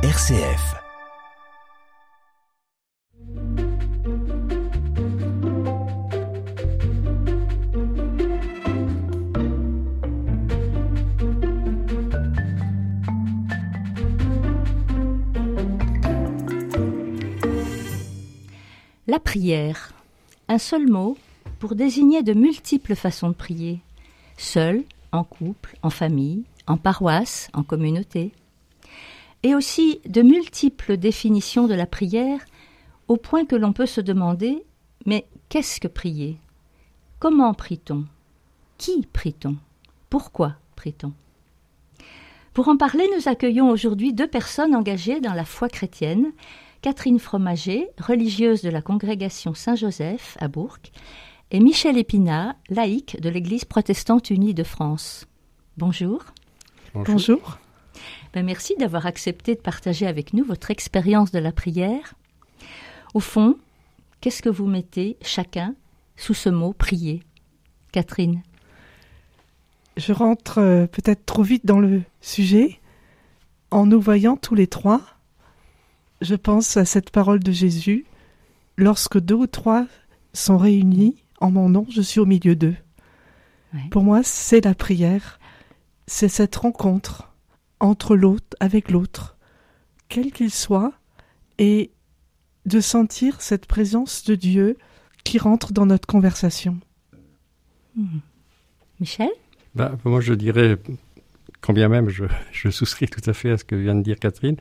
RCF. La prière. Un seul mot pour désigner de multiples façons de prier. Seul, en couple, en famille, en paroisse, en communauté. Et aussi de multiples définitions de la prière, au point que l'on peut se demander mais qu'est-ce que prier? Comment prie-t-on? Qui prie-t-on? Pourquoi prie-t-on? Pour en parler, nous accueillons aujourd'hui deux personnes engagées dans la foi chrétienne. Catherine Fromager, religieuse de la congrégation Saint-Joseph à Bourg, et Michel Épinat, laïque de l'Église protestante unie de France. Bonjour. Bonjour. Ben, merci d'avoir accepté de partager avec nous votre expérience de la prière. Au fond, qu'est-ce que vous mettez chacun sous ce mot prier? Catherine. Je rentre euh, peut-être trop vite dans le sujet. En nous voyant tous les trois, je pense à cette parole de Jésus. Lorsque deux ou trois sont réunis en mon nom, je suis au milieu d'eux. Ouais. Pour moi, c'est la prière. C'est cette rencontre entre l'autre, avec l'autre, quel qu'il soit, et de sentir cette présence de Dieu qui rentre dans notre conversation. Michel? Bah, moi, je dirais, quand bien même je, je, souscris tout à fait à ce que vient de dire Catherine,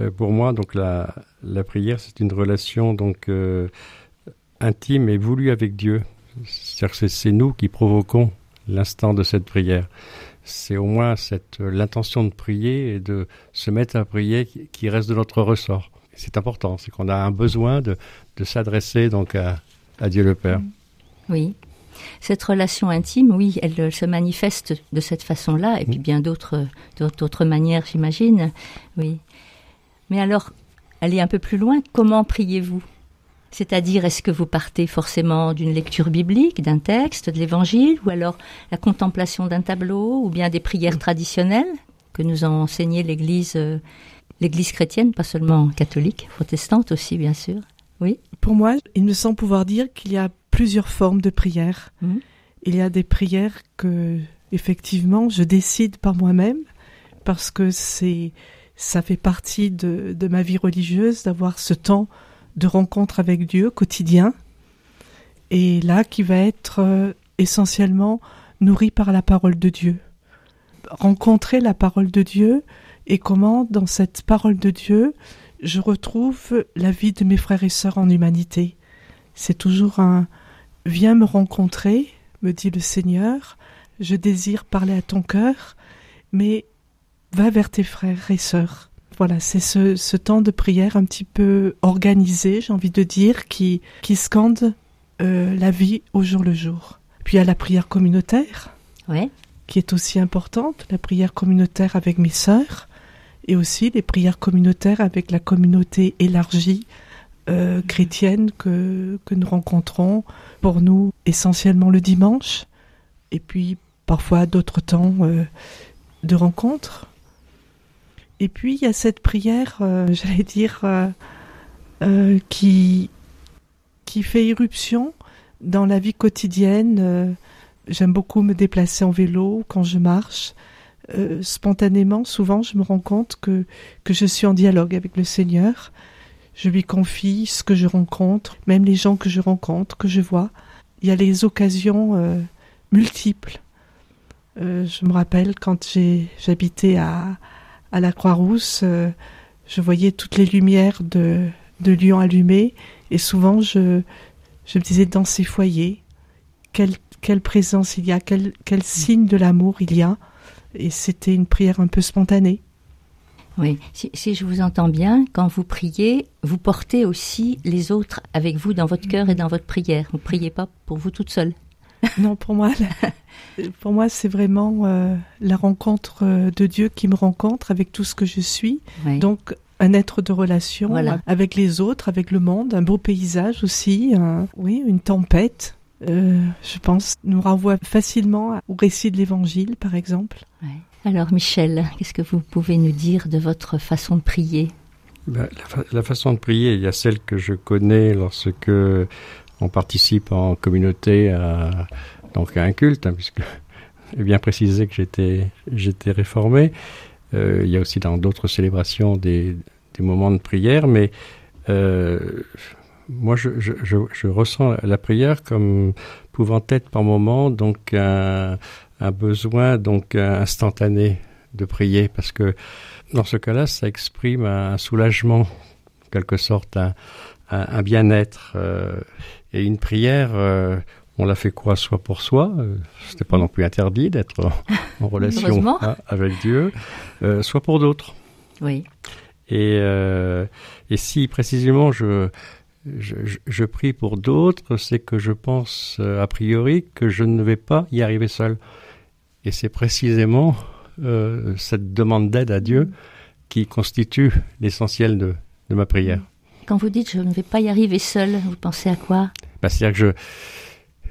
euh, pour moi, donc la, la prière, c'est une relation donc euh, intime et voulue avec Dieu. C'est-à-dire que c'est nous qui provoquons l'instant de cette prière. C'est au moins cette l'intention de prier et de se mettre à prier qui, reste de notre ressort. C'est important, c'est qu'on a un besoin de, de s'adresser donc à, à Dieu le Père. Oui. Cette relation intime, oui, elle, elle se manifeste de cette façon-là, et puis bien d'autres, d'autres manières, j'imagine. Oui. Mais alors, allez un peu plus loin. Comment priez-vous? C'est-à-dire, est-ce que vous partez forcément d'une lecture biblique, d'un texte, de l'Évangile, ou alors la contemplation d'un tableau, ou bien des prières traditionnelles que nous a enseigné l'Église, euh, l'Église chrétienne, pas seulement catholique, protestante aussi, bien sûr. Oui. Pour moi, il me semble pouvoir dire qu'il y a plusieurs formes de prière. Mmh. Il y a des prières que, effectivement, je décide par moi-même parce que c'est, ça fait partie de, de ma vie religieuse d'avoir ce temps de rencontre avec Dieu quotidien. Et là, qui va être euh, essentiellement nourri par la parole de Dieu. Rencontrer la parole de Dieu et comment, dans cette parole de Dieu, je retrouve la vie de mes frères et sœurs en humanité. C'est toujours un Viens me rencontrer, me dit le Seigneur, je désire parler à ton cœur, mais va vers tes frères et sœurs. Voilà, c'est ce, ce, temps de prière un petit peu organisé, j'ai envie de dire, qui, qui scande euh, la vie au jour le jour. Puis il y a la prière communautaire, ouais. qui est aussi importante, la prière communautaire avec mes sœurs, et aussi les prières communautaires avec la communauté élargie euh, chrétienne que, que nous rencontrons pour nous essentiellement le dimanche et puis parfois d'autres temps euh, de rencontres. Et puis il y a cette prière, euh, j'allais dire, euh, qui, qui fait irruption dans la vie quotidienne. J'aime beaucoup me déplacer en vélo quand je marche. spontanément, souvent, je me rends compte que, que je suis en dialogue avec le Seigneur je lui confie ce que je rencontre, même les gens que je rencontre, que je vois. Il y a les occasions euh, multiples. Euh, je me rappelle quand j'habitais à, à la Croix-Rousse, euh, je voyais toutes les lumières de, de Lyon allumées et souvent je, je me disais dans ces foyers, quelle, quelle présence il y a, quel, quel signe de l'amour il y a. Et c'était une prière un peu spontanée. Oui, si, si, je vous entends bien, quand vous priez, vous portez aussi les autres avec vous dans votre cœur et dans votre prière. Vous ne priez pas pour vous toute seule. Non, pour moi, la, pour moi, c'est vraiment euh, la rencontre de Dieu qui me rencontre avec tout ce que je suis. Oui. Donc, un être de relation Voilà. avec les autres, avec le monde, un beau paysage aussi, un- oui, une tempête. euh, je pense, nous renvoie facilement au récit de l'Évangile, par exemple. Ouais. Alors Michel, qu'est-ce que vous pouvez nous dire de votre façon de prier? Ben, la, façon de prier, il y a celle que je connais lorsque on participe en communauté à, donc un culte, hein, puisque j'ai bien précisé que j'étais j'étais réformé. Euh, il y a aussi dans d'autres célébrations des, des, moments de prière, mais euh, moi je, je, je, ressens la prière comme pouvant être par moment donc un, un besoin donc instantané de prier, parce que dans ce cas-là, ça exprime un soulagement, en quelque sorte, un, un, bien-être. Euh, et une prière, on la fait quoi Soit pour soi, euh, c'était pas non plus interdit d'être en, relation avec Dieu, euh, soit pour d'autres. Oui. Et, et si précisément je, je, je prie pour d'autres, c'est que je pense a priori que je ne vais pas y arriver seul. Et c'est précisément euh, cette demande d'aide à Dieu qui constitue l'essentiel de, de, ma prière. Quand vous dites je ne vais pas y arriver seul, vous pensez à quoi? Bah, C'est-à-dire que je,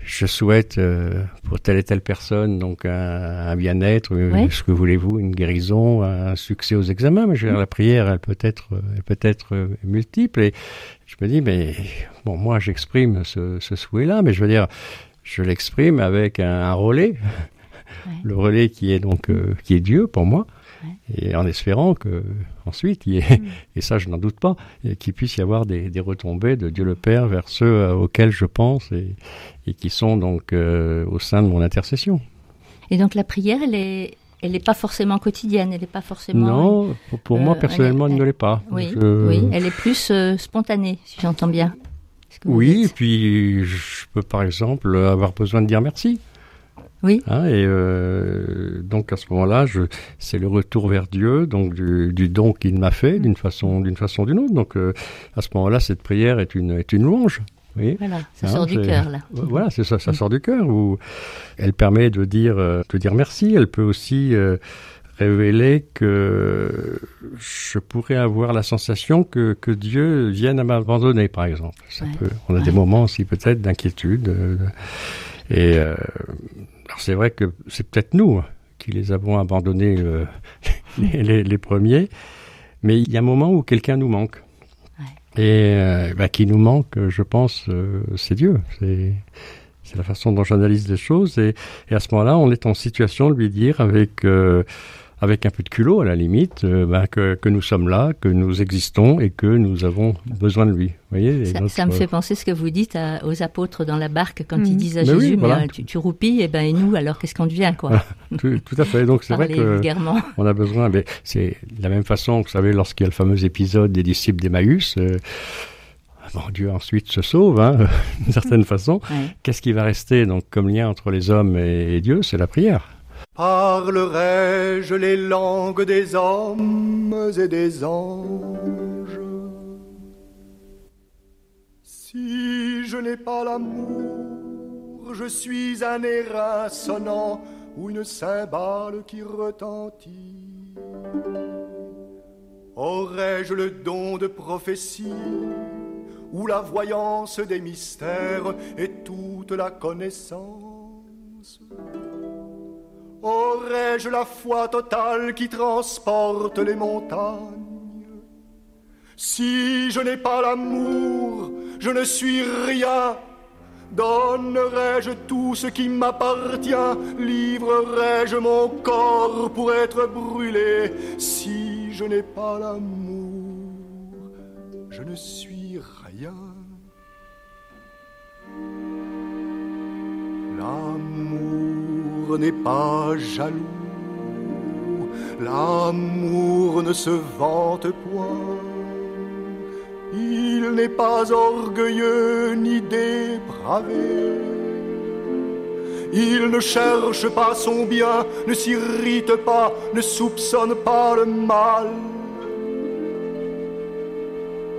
je souhaite euh, pour telle et telle personne donc un, un bien-être, euh, ce que voulez-vous, une guérison, un succès aux examens. Mais je veux dire, la prière, elle peut être, elle peut être multiple. Et je me dis, mais bon, moi, j'exprime ce, ce souhait-là, mais je veux dire, je l'exprime avec un, un relais. Le relais qui est donc euh, qui est Dieu pour moi, et en espérant que ensuite, il y ait, mm. et ça je n'en doute pas, qu'il puisse y avoir des, des, retombées de Dieu le Père vers ceux euh, auxquels je pense et, et qui sont donc euh, au sein de mon intercession. Et donc la prière, elle est elle n'est pas forcément quotidienne, elle n'est pas forcément. Non, pour, moi personnellement, elle, ne l'est pas. Oui, oui, elle est plus spontanée, si j'entends bien. Oui, et puis je peux par exemple avoir besoin de dire merci. Oui. Hein, et euh, donc à ce moment-là, c'est le retour vers Dieu, donc du, du don qu'il m'a fait d'une façon, d'une façon ou d'une autre. Donc euh, à ce moment-là, cette prière est une, est une louange. Oui. Voilà, ça hein, sort du cœur là. Voilà, c'est ça, ça sort du cœur. Où elle permet de dire, euh, de dire merci. Elle peut aussi euh, révéler que je pourrais avoir la sensation que, que Dieu vienne à m'abandonner, par exemple. Ça peut, on a des moments aussi peut-être d'inquiétude. euh, alors c'est vrai que c'est peut-être nous qui les avons abandonnés euh, les, les, premiers, mais il y a un moment où quelqu'un nous manque. Ouais. Et euh, bah, qui nous manque, je pense, euh, c'est Dieu. C'est c'est la façon dont j'analyse les choses. Et, et à ce moment-là, on est en situation de lui dire avec euh, avec un peu de culot à la limite, euh, ben, que, que, nous sommes là, que nous existons et que nous avons besoin de lui. Vous voyez, ça, ça, me fait penser ce que vous dites à, aux apôtres dans la barque quand mmh. ils disent à mais Jésus, oui, voilà. mais tu, tu, roupilles, et ben et nous alors qu'est-ce qu'on devient quoi? Tout, tout, à fait. Donc c'est vrai que on a besoin. Mais c'est de la même façon, vous savez, lorsqu'il y a le fameux épisode des disciples d'Emmaüs. Euh, Bon, Dieu ensuite se sauve, hein, d'une certaine façon. Ouais. Qu'est-ce qui va rester donc comme lien entre les hommes et, et Dieu? C'est la prière. Parlerai-je les langues des hommes et des anges? Si je n'ai pas l'amour, je suis un airain sonnant ou une cymbale qui retentit. Aurais-je le don de prophétie ou la voyance des mystères et toute la connaissance? Aurais-je la foi totale qui transporte les montagnes? Si je n'ai pas l'amour, je ne suis rien. Donnerais-je tout ce qui m'appartient? Livrerais-je mon corps pour être brûlé? Si je n'ai pas l'amour, je ne suis rien. N'est pas jaloux, l'amour ne se vante point. Il n'est pas orgueilleux ni dépravé. Il ne cherche pas son bien, ne s'irrite pas, ne soupçonne pas le mal.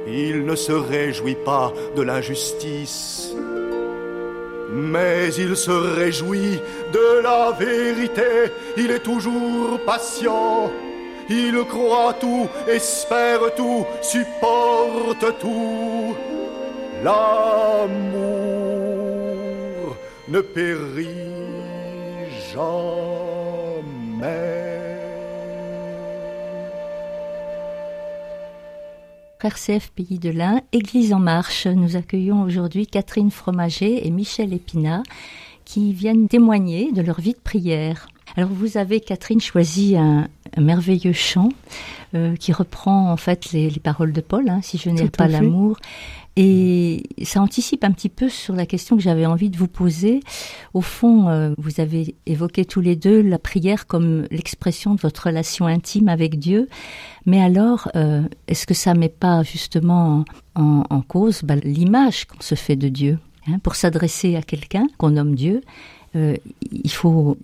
Il ne se réjouit pas de l'injustice mais il se réjouit de la vérité, il est toujours patient, il croit tout, espère tout, supporte tout. L'amour ne périt jamais. RCF Pays de l'Ain, Église en marche. Nous accueillons aujourd'hui Catherine Fromager et Michel Épinat qui viennent témoigner de leur vie de prière. Alors vous avez, Catherine, choisi un, merveilleux chant euh, qui reprend en fait les, paroles de Paul, hein, si je n'ai pas l'amour. Et ça anticipe un petit peu sur la question que j'avais envie de vous poser. Au fond, euh, vous avez évoqué tous les deux la prière comme l'expression de votre relation intime avec Dieu. Mais alors, euh, est-ce que ça met pas justement en, cause bah, l'image qu'on se fait de Dieu hein? Pour s'adresser à quelqu'un qu'on nomme Dieu, il faut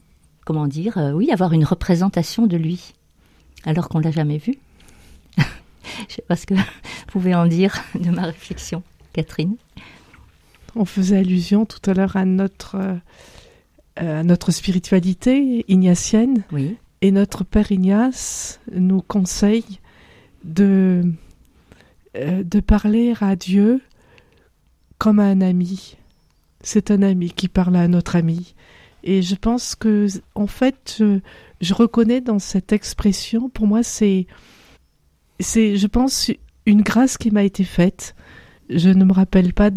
comment dire, euh, oui, avoir une représentation de lui, alors qu'on l'a jamais vu. Je ne sais pas ce que vous pouvez en dire de ma réflexion, Catherine. On faisait allusion tout à l'heure à notre, euh, notre spiritualité ignatienne. Oui. Et notre Père Ignace nous conseille de, euh, de parler à Dieu comme à un ami. C'est un ami qui parle à notre ami. Et je pense que, en fait, je, reconnais dans cette expression, pour moi, c'est, c'est, je pense, une grâce qui m'a été faite. Je ne me rappelle pas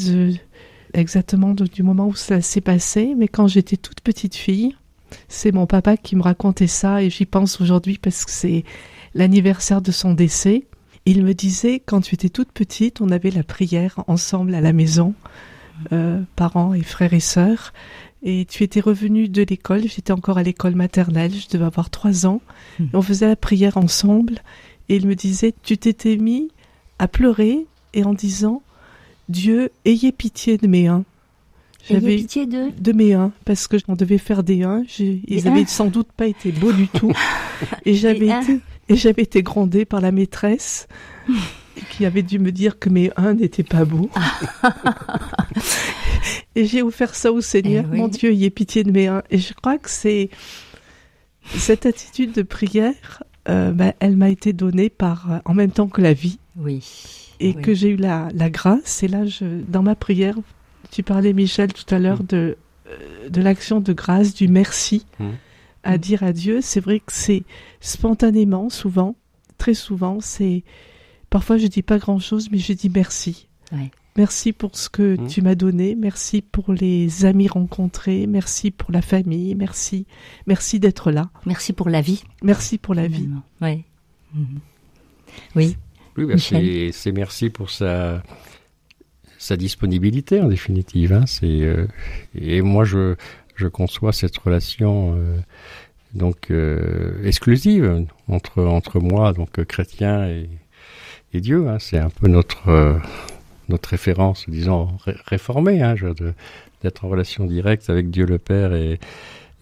exactement du moment où ça s'est passé, mais quand j'étais toute petite fille, c'est mon papa qui me racontait ça et j'y pense aujourd'hui parce que c'est l'anniversaire de son décès. Il me disait, quand tu étais toute petite, on avait la prière ensemble à la maison, euh, parents et frères et sœurs. Et tu étais revenu de l'école, j'étais encore à l'école maternelle, je devais avoir trois ans. Hmm. On faisait la prière ensemble et il me disait, tu t'étais mis à pleurer et en disant, Dieu, ayez pitié de mes uns. J'avais pitié de de mes uns parce que on devait faire des uns. Ils avaient sans doute pas été beaux du tout et j'avais été et j'avais été grondée par la maîtresse qui avait dû me dire que mes uns n'étaient pas beaux. et j'ai offert ça au Seigneur. Eh Mon Dieu, y ait pitié de mes uns. Et je crois que c'est cette attitude de prière, euh, ben, elle m'a été donnée par euh, en même temps que la vie. Oui. Et que j'ai eu la, la grâce. Et là, je, dans ma prière, tu parlais Michel tout à l'heure mm. de euh, de l'action de grâce, du merci mm. à dire à Dieu. C'est vrai que c'est spontanément, souvent, très souvent, c'est Parfois, je dis pas grand-chose, mais je dis merci. Merci pour ce que mmh. tu m'as donné, merci pour les amis rencontrés, merci pour la famille, merci, merci d'être là. Merci pour la vie. Merci pour la vie. Ouais. Mmh. Oui. Oui, bah, c'est merci pour sa sa disponibilité en définitive. Hein. C'est euh, et moi je je conçois cette relation euh, donc euh, exclusive entre entre moi donc chrétien et Dieu. Hein. c'est un peu notre, euh, notre référence, disons, réformée, hein, d'être en relation directe avec Dieu le Père et,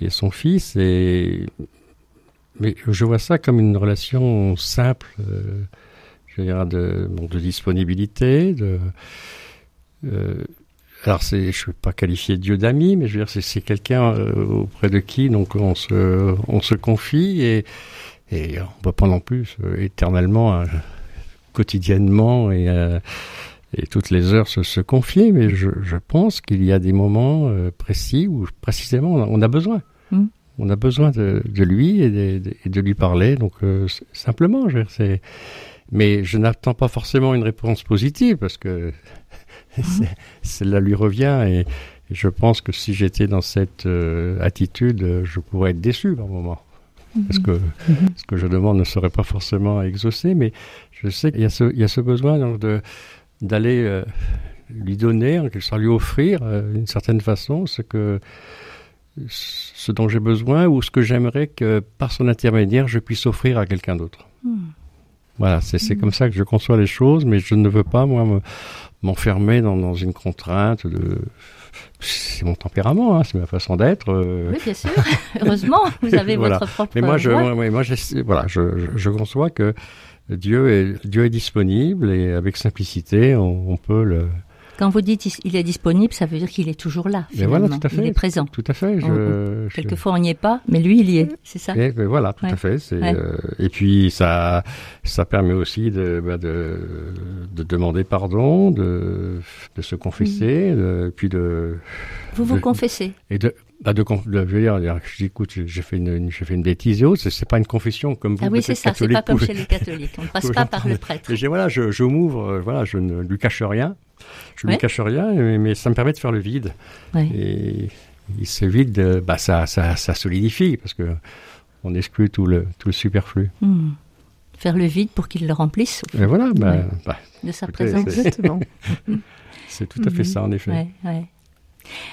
son Fils. Et, mais je vois ça comme une relation simple, euh, je veux de, de disponibilité, de. Euh, alors je ne veux pas qualifier Dieu d'ami, mais je veux dire c'est, quelqu'un auprès de qui donc on se, on se confie et, et on ne va pas non plus éternellement quotidiennement et, euh, et toutes les heures se, se confier, mais je, je pense qu'il y a des moments euh, précis où précisément on a, besoin. Mm. On a besoin de, de lui et de, de, lui parler. Donc euh, simplement, je. Mais je n'attends pas forcément une réponse positive parce que mm. cela lui revient et, je pense que si j'étais dans cette attitude, je pourrais être déçu par moment. Parce mm-hmm. que mm-hmm. ce que je demande ne serait pas forcément exaucé, mais je sais qu'il y, a ce, besoin de, d'aller euh, lui donner, en quelque sorte lui offrir euh, d'une certaine façon ce, que, ce dont j'ai besoin ou ce que j'aimerais que par son intermédiaire je puisse offrir à quelqu'un d'autre. Hmm. Voilà, c'est, hmm. comme ça que je conçois les choses, mais je ne veux pas, moi, m'enfermer dans, dans une contrainte de c'est mon tempérament, hein, c'est ma façon d'être. Euh. Oui, bien sûr. Heureusement, vous avez votre propre. Mais moi, je, moi, moi voilà, je, je, conçois que Dieu est, Dieu est disponible et avec simplicité, on, peut le. Quand vous dites il est disponible, ça veut dire qu'il est toujours là. Mais voilà, tout à fait. Il est présent. Tout à fait. Je, Quelquefois on n'y est pas, mais lui il y est, c'est ça. Et, voilà, tout à fait. Euh, et puis ça, ça permet aussi de, bah, de, de, demander pardon, de, de se confesser, mm. puis de. Vous vous confessez. Et de, bah de, de, je veux dire, je dis, écoute, j'ai fait une, j'ai fait une bêtise et autres. C'est pas une confession comme vous. Ah oui, c'est ça. C'est pas comme pouvez- chez les catholiques. On ne passe pas par le prêtre. J'ai voilà, je, je m'ouvre, euh, voilà, je ne lui cache rien. Je Ouais. lui cache rien, mais, mais ça me permet de faire le vide. Ouais. Et, et ce vide, euh, bah ça, ça, ça solidifie parce que on exclut tout le, tout le superflu. Hmm. Faire le vide pour qu'il le remplisse Et voilà, bah, Ouais. bah, de sa Écoutez, présence. c'est- Exactement. c'est tout à fait Mhm. ça en effet. Ouais, ouais.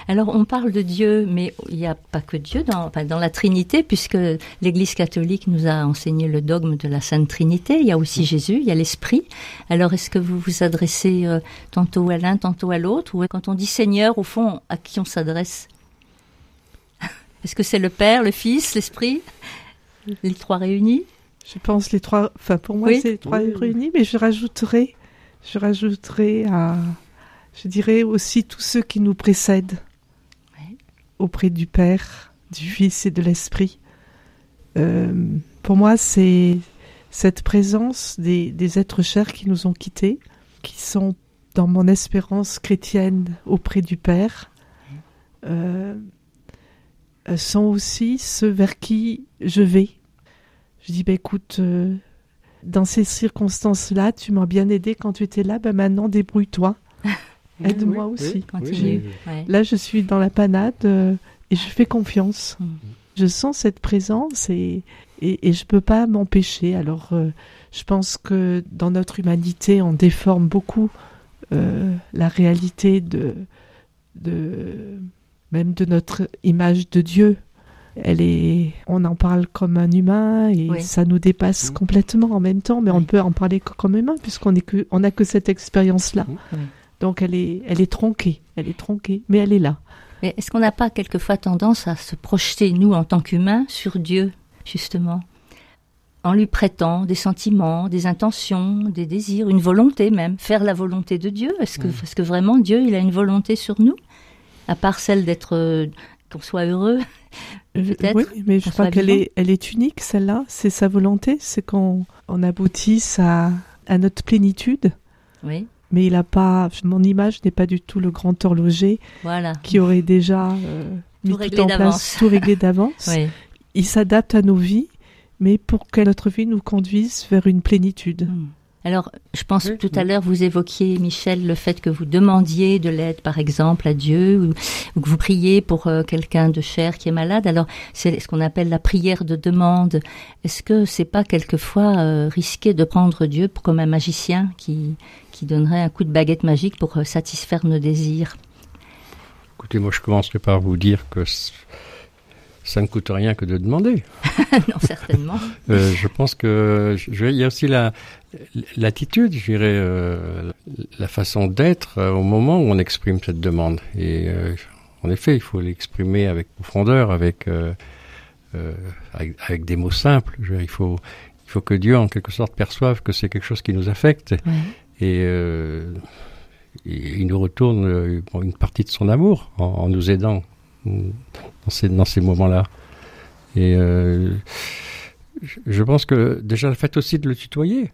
Alors on parle de Dieu, mais il n'y a pas que Dieu dans, enfin, dans la Trinité, puisque l'Église catholique nous a enseigné le dogme de la Sainte Trinité. Il y a aussi Jésus, il y a l'Esprit. Alors est-ce que vous vous adressez euh, tantôt à l'un, tantôt à l'autre, ou quand on dit Seigneur, au fond, à qui on s'adresse? Est-ce que c'est le Père, le Fils, l'Esprit, les trois réunis? Je pense les trois. Enfin, pour moi, Oui. c'est les trois Oui. réunis, mais je rajouterai, je rajouterai à, je dirais aussi tous ceux qui nous précèdent Ouais. auprès du Père, du Fils et de l'Esprit. Euh, pour moi, c'est cette présence des, des êtres chers qui nous ont quittés, qui sont dans mon espérance chrétienne auprès du Père. Euh, sont aussi ceux vers qui je vais. Je dis, bah, écoute, euh, dans ces circonstances-là, tu m'as bien aidé quand tu étais là, ben maintenant débrouille-toi. Aide-moi aussi. Continue. Ouais. Là, je suis dans la panade euh, et je fais confiance. Mm. Je sens cette présence et, et, et je peux pas m'empêcher. Alors, euh, je pense que dans notre humanité, on déforme beaucoup euh, la réalité de, de même de notre image de Dieu. Elle est, on en parle comme un humain et Oui. ça nous dépasse Mm. complètement en même temps, mais on Oui. peut en parler que comme humain puisqu'on est que, on n'a que cette expérience-là. Oui. Donc elle est, elle est tronquée, elle est tronquée, mais elle est là. Mais est-ce qu'on n'a pas quelquefois tendance à se projeter, nous, en tant qu'humains, sur Dieu, justement En lui prêtant des sentiments, des intentions, des désirs, une volonté même, faire la volonté de Dieu? Est-ce que, que vraiment Dieu, il a une volonté sur nous? À part celle d'être, euh, qu'on soit heureux Peut-être Oui, mais je crois qu'elle est, elle est unique, celle-là. C'est sa volonté, c'est qu'on on aboutisse à, à notre plénitude. Oui, Mais il a pas, mon image n'est pas du tout le grand horloger voilà. qui aurait déjà euh, mis tout, réglé en d'avance. place, tout réglé d'avance. Oui. Il s'adapte à nos vies, mais pour que notre vie nous conduise vers une plénitude. Hmm. Alors, je pense Oui, tout à l'heure, vous évoquiez, Michel, le fait que vous demandiez de l'aide, par exemple, à Dieu, ou, ou que vous priez pour euh, quelqu'un de cher qui est malade. Alors, c'est ce qu'on appelle la prière de demande. Est-ce que c'est pas quelquefois euh, risqué de prendre Dieu pour- comme un magicien qui, qui donnerait un coup de baguette magique pour euh, satisfaire nos désirs? Écoutez, moi je commencerai par vous dire que ça ne coûte rien que de demander. Non, certainement. Euh, je pense que je, il y a aussi la l'attitude, je dirais, euh, la façon d'être euh, au moment où on exprime cette demande. Et en effet, il faut l'exprimer avec profondeur, avec, avec avec des mots simples. Je veux dire, il faut il faut que Dieu en quelque sorte perçoive que c'est quelque chose qui nous affecte et, il nous retourne une partie de son amour en, en nous aidant dans ces, dans ces moments-là. Et euh, je- pense que déjà le fait aussi de le tutoyer,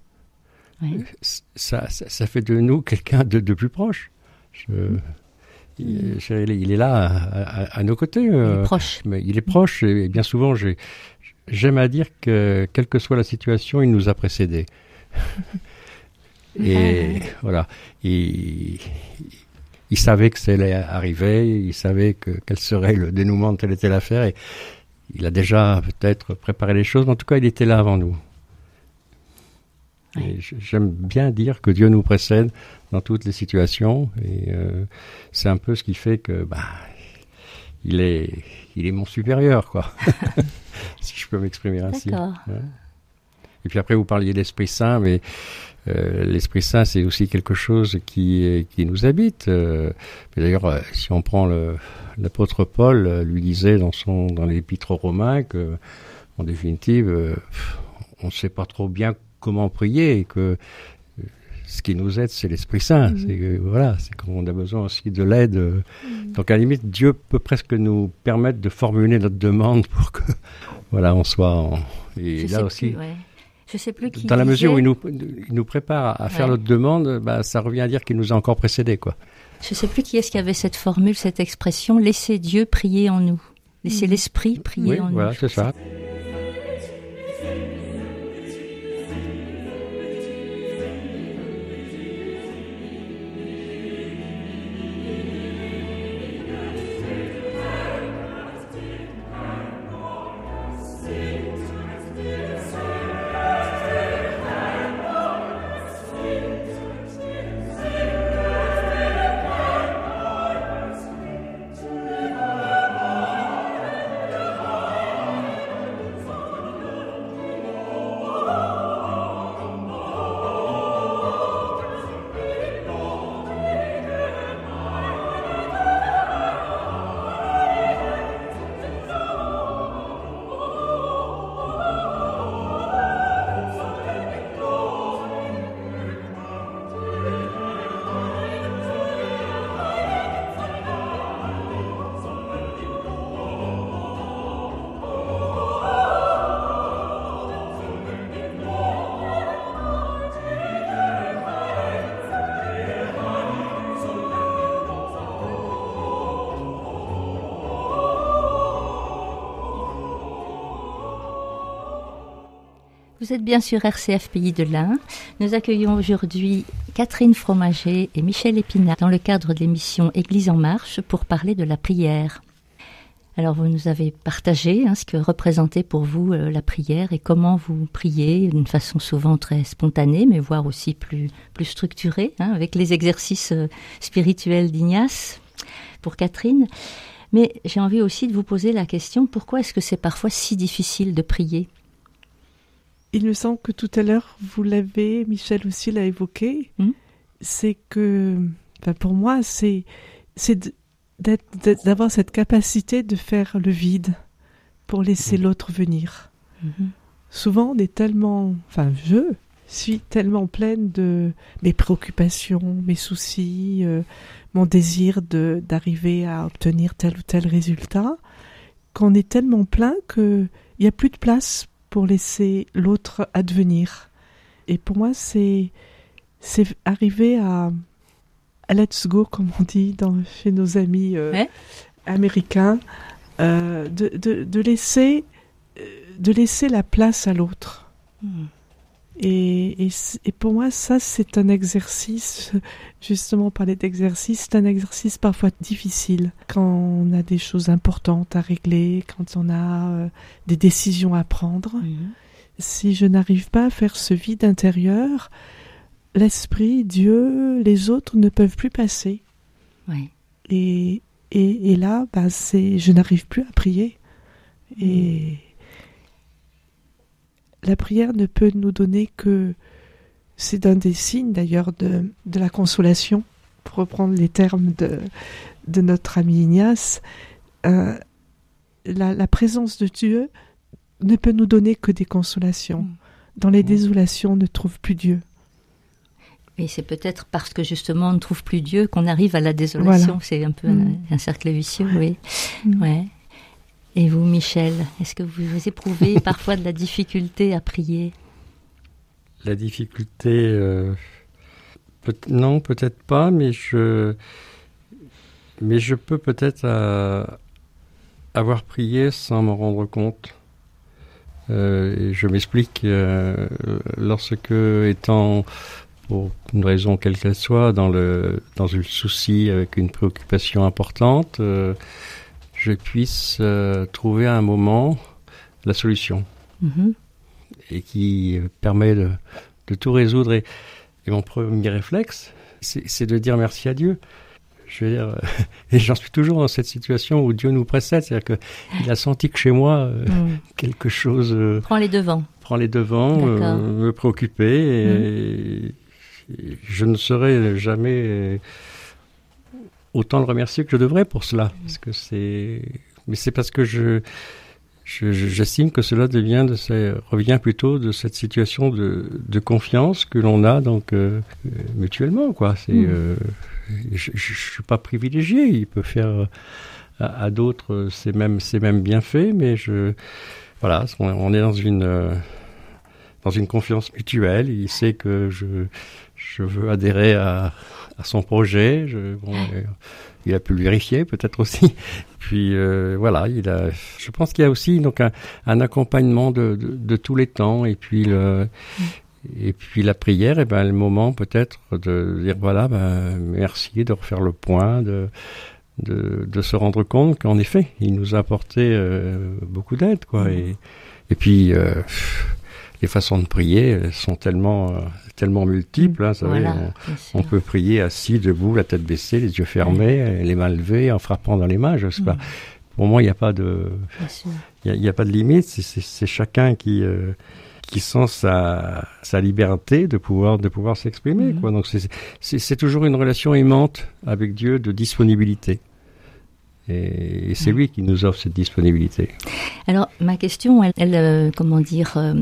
ça, ça, ça fait de nous quelqu'un de, de plus proche. Je- il, je- il est- là à, à- à nos côtés. Il est euh, proche. mais il est proche et bien souvent j'ai j'aime à dire que quelle que soit la situation, il nous a précédés. et voilà, il, il savait que ça allait arriver, il savait que quel serait le dénouement de telle et telle affaire et il a déjà peut-être préparé les choses, mais en tout cas, il était là avant nous. Et J'aime bien dire que Dieu nous précède dans toutes les situations et euh, c'est un peu ce qui fait que bah, il est, il est mon supérieur, quoi. si je peux m'exprimer ainsi. D'accord. Et puis après, vous parliez d'Esprit Saint, mais euh, l'Esprit Saint, c'est aussi quelque chose qui, qui nous habite. Euh, mais D'ailleurs, euh, si on prend l'apôtre Paul, lui disait dans son dans l'Épître aux Romains que, en définitive, on ne sait pas trop bien comment prier et que ce qui nous aide, c'est l'Esprit Saint. Mhm. C'est voilà, c'est qu'on a besoin aussi de l'aide. euh. Donc à la limite, Dieu peut presque nous permettre de formuler notre demande pour que, voilà, on soit. En... Et là aussi, plus, ouais. Je sais plus qui dans la mesure où il nous, il nous prépare à faire Ouais. notre demande, bah, ça revient à dire qu'il nous a encore précédés, quoi. Je sais plus qui est-ce qui avait cette formule, cette expression, laissez Dieu prier en nous. laisser l'esprit prier Oui, en voilà, nous. c'est ça. Vous êtes bien sûr RCF Pays de l'Ain. Nous accueillons aujourd'hui Catherine Fromager et Michel Épinard dans le cadre de l'émission Église en marche pour parler de la prière. Alors vous nous avez partagé hein, ce que représentait pour vous euh, la prière et comment vous priez d'une façon souvent très spontanée, mais voire aussi plus, plus structurée, hein, avec les exercices euh, spirituels d'Ignace pour Catherine. Mais j'ai envie aussi de vous poser la question, pourquoi est-ce que c'est parfois si difficile de prier? Il me semble que tout à l'heure, vous l'avez, Michel aussi l'a évoqué, Hmm. c'est que, enfin, pour moi, c'est d'avoir cette capacité de faire le vide pour laisser l'autre venir. Souvent, on est tellement, enfin, je suis tellement pleine de mes préoccupations, mes soucis, euh, mon désir de d'arriver à obtenir tel ou tel résultat, qu'on est tellement plein que il n'y a plus de place pour laisser l'autre advenir. Et pour moi, c'est c'est arriver à, à let's go, comme on dit dans, chez nos amis euh, américains, euh, de, de, de laisser euh, de laisser la place à l'autre. Mhm. Et, et, et pour moi, ça, c'est un exercice, justement, parler d'exercice, c'est un exercice parfois difficile quand on a des choses importantes à régler, quand on a euh, des décisions à prendre. Si je n'arrive pas à faire ce vide intérieur, l'esprit, Dieu, les autres ne peuvent plus passer. Ouais. Et, et, et là, bah, c'est, je n'arrive plus à prier. Et la prière ne peut nous donner que, c'est un des signes d'ailleurs de, de la consolation, pour reprendre les termes de, de notre ami Ignace. Euh, la, la présence de Dieu ne peut nous donner que des consolations. Mm. Dans les désolations, on ne trouve plus Dieu. Et c'est peut-être parce que justement on ne trouve plus Dieu qu'on arrive à la désolation. Voilà. C'est un peu Mm. un, un cercle vicieux, oui. Mm. Ouais. Et vous, Michel, est-ce que vous éprouvez parfois de la difficulté à prier? La difficulté, euh, peut- non, peut-être pas, mais je, mais je peux peut-être euh, avoir prié sans m'en rendre compte. Euh, je m'explique, lorsque étant, pour une raison quelle qu'elle soit, dans le, dans le souci avec une préoccupation importante, je puisse euh, trouver à un moment la solution Mhm. et qui permet de, de tout résoudre. Et, et mon premier réflexe, c'est de dire merci à Dieu. Je veux dire, euh, et j'en suis toujours dans cette situation où Dieu nous précède, c'est-à-dire qu'il a senti que chez moi, euh, Mm. quelque chose euh, Prends les devants. prend les devants, me préoccuper, et, et je ne saurais jamais autant le remercier que je devrais pour cela, parce que c'est, mais c'est parce que je, je- je- j'estime que cela devient de revient plutôt de cette situation de, de confiance que l'on a donc euh, euh, mutuellement quoi. C'est, Mhm. euh, je, je suis pas privilégié, il peut faire à, à d'autres ces mêmes ces mêmes bienfaits, mais je voilà, on, on est dans une euh, dans une confiance mutuelle. Il sait que je je veux adhérer à, à son projet. Je, bon, euh, il a pu le vérifier peut-être aussi. Puis euh, voilà, il a. Je pense qu'il y a aussi donc un, un accompagnement de, de, de, tous les temps et puis le. Et puis la prière, et ben le moment peut-être de dire voilà, ben, merci, de refaire le point, de, de, de se rendre compte qu'en effet, il nous a apporté euh, beaucoup d'aide, quoi. Mmh. Et, et puis euh, les façons de prier sont tellement euh, tellement multiples. Hein, voilà, on, on, peut prier assis, debout, la tête baissée, les yeux fermés, mmh. les mains levées, en frappant dans les mains. Je sais mmh. pas. Pour moi, il n'y a pas de il y, a pas de limite. C'est chacun qui euh, qui sent sa, sa liberté de pouvoir de pouvoir s'exprimer. Mmh. Quoi. Donc c'est toujours une relation aimante avec Dieu de disponibilité. Et, et c'est lui qui nous offre cette disponibilité. Alors ma question, elle, elle euh, comment dire, euh,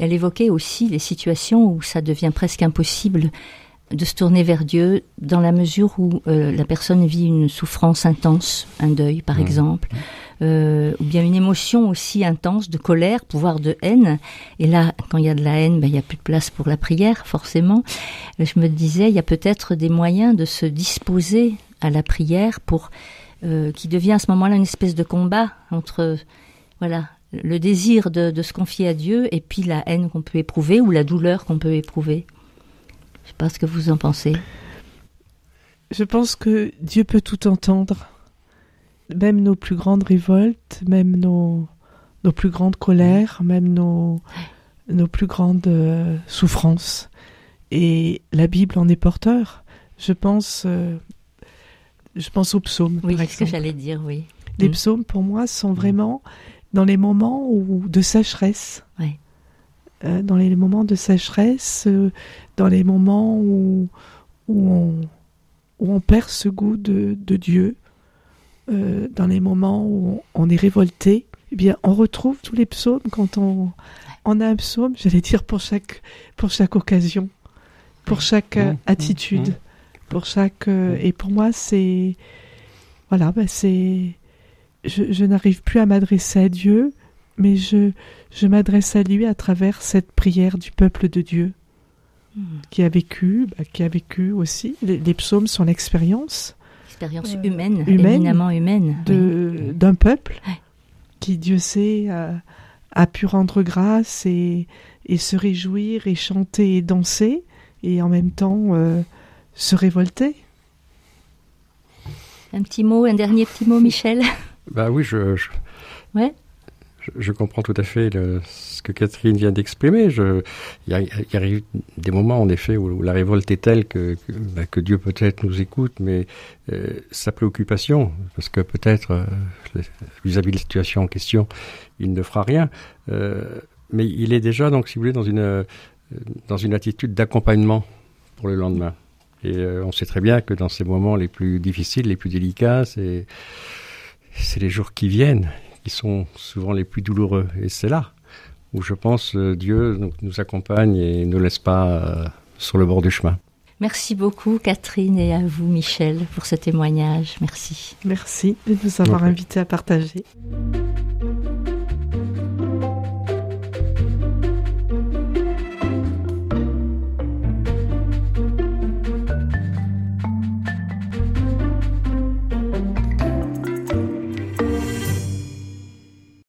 elle évoquait aussi les situations où ça devient presque impossible de se tourner vers Dieu dans la mesure où euh, la personne vit une souffrance intense, un deuil par mmh. exemple, euh, ou bien une émotion aussi intense de colère, voire de haine. Et là, quand il y a de la haine, ben, il n'y a plus de place pour la prière, forcément. Je me disais, il y a peut-être des moyens de se disposer à la prière pour euh, qui devient à ce moment-là une espèce de combat entre voilà le désir de, de se confier à Dieu et puis la haine qu'on peut éprouver ou la douleur qu'on peut éprouver. Je sais pas ce que vous en pensez. Je pense que Dieu peut tout entendre, même nos plus grandes révoltes, même nos, nos plus grandes colères, même nos, nos plus grandes euh, souffrances. Et la Bible en est porteur. Je pense, euh, je pense aux psaumes. Oui, c'est ce que j'allais dire, oui. Les mmh. psaumes, pour moi, sont vraiment dans les moments où, de sécheresse. Oui. Euh, dans les moments de sécheresse, euh, dans les moments où, où, on, où on perd ce goût de, de Dieu, euh, dans les moments où on, est révolté, eh bien, on retrouve tous les psaumes quand on, on a un psaume, j'allais dire pour chaque, pour chaque occasion, pour chaque mmh, attitude, mmh, pour chaque. et pour moi, c'est. Voilà, ben c'est. Je, je n'arrive plus à m'adresser à Dieu, mais je, je m'adresse à lui à travers cette prière du peuple de Dieu mmh. qui a vécu, bah, qui a vécu aussi. Les, les psaumes sont l'expérience. Expérience euh, humaine, humaine, éminemment humaine. De, d'un peuple ouais. qui, Dieu sait, a, a, pu rendre grâce et, et, se réjouir et chanter et danser et en même temps euh, se révolter. Un petit mot, un dernier petit mot, Michel? Bah oui, je. je... Ouais je, je, comprends tout à fait le, ce que Catherine vient d'exprimer. Il y, arrive des moments, en effet, où, où la révolte est telle que, que, bah, que Dieu peut-être nous écoute, mais euh, sa préoccupation, parce que peut-être euh, vis-à-vis de la situation en question, il ne fera rien. Euh, mais il est déjà, donc, si vous voulez, dans une, dans une attitude d'accompagnement pour le lendemain. Et on sait très bien que dans ces moments les plus difficiles, les plus délicats, c'est c'est les jours qui viennent qui sont souvent les plus douloureux. Et c'est là où je pense euh, Dieu nous accompagne et ne laisse pas euh, sur le bord du chemin. Merci beaucoup Catherine et à vous Michel pour ce témoignage. Merci. Merci de nous avoir okay. invités à partager.